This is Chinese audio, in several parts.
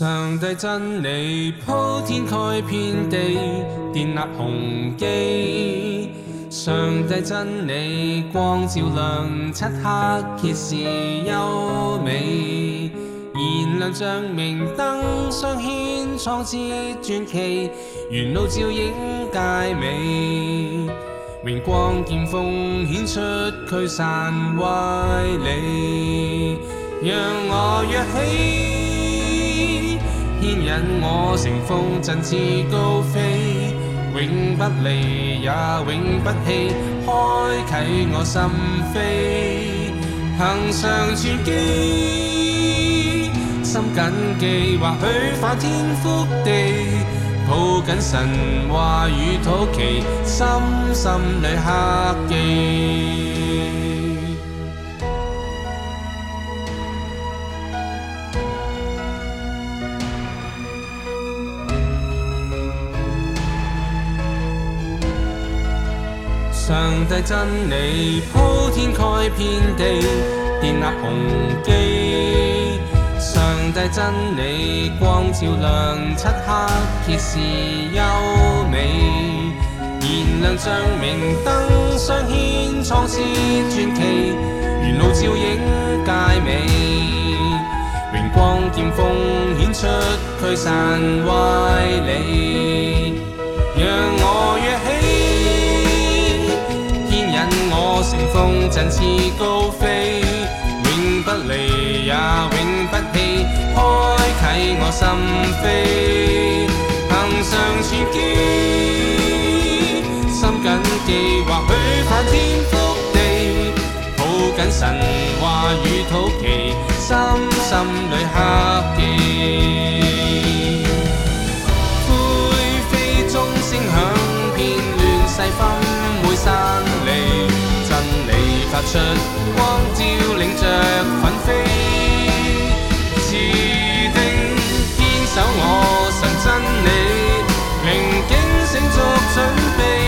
上帝真理铺天盖遍地，建立雄基。上帝真理光照亮漆黑，揭示优美。燃亮像明灯，彰牵创志传奇，沿路照映佳美。明光剑锋显出驱散歪理，让我跃起。牵引我乘风振翅高飞，永不离也永不弃，开启我心扉，行上绝基，心谨记，或许化天覆地，抱紧神话与土奇，深深里刻记。上帝真理鋪天蓋遍地，建立雄基。上帝真理光照亮漆黑，揭示優美。燃亮像明燈，相牽創世傳奇，沿路照映界美。榮光劍鋒顯出驅散歪理，讓我與。振翅高飞，永不离也永不弃，开启我心扉，行上天机，心紧记，或许翻天覆地，抱紧神话与土奇，心心里刻记。发出光，照领着粉飞，注定坚守我神真你明警醒作准备，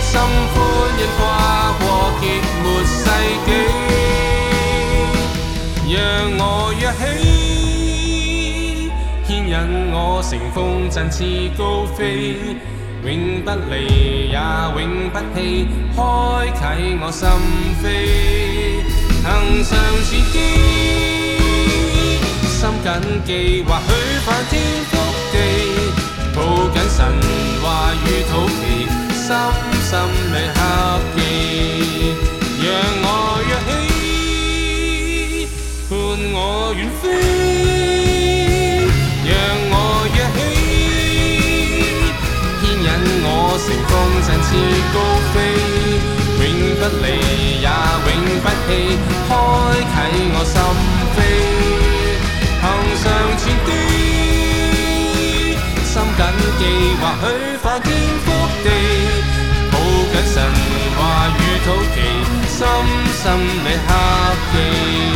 心欢欣跨过结末世纪，让我跃起，牵引我乘风振翅高飞。永不離也永不棄，開啟我心扉，行上前堅，心緊記，或許翻天覆地，抱緊神話與土地，深深裏刻記，讓我躍起，伴我遠飛。乘风振翅高飞，永不离也永不弃，开启我心扉，行上前端，心紧记，或许化天覆地，抱紧神话与土地，深深你刻记。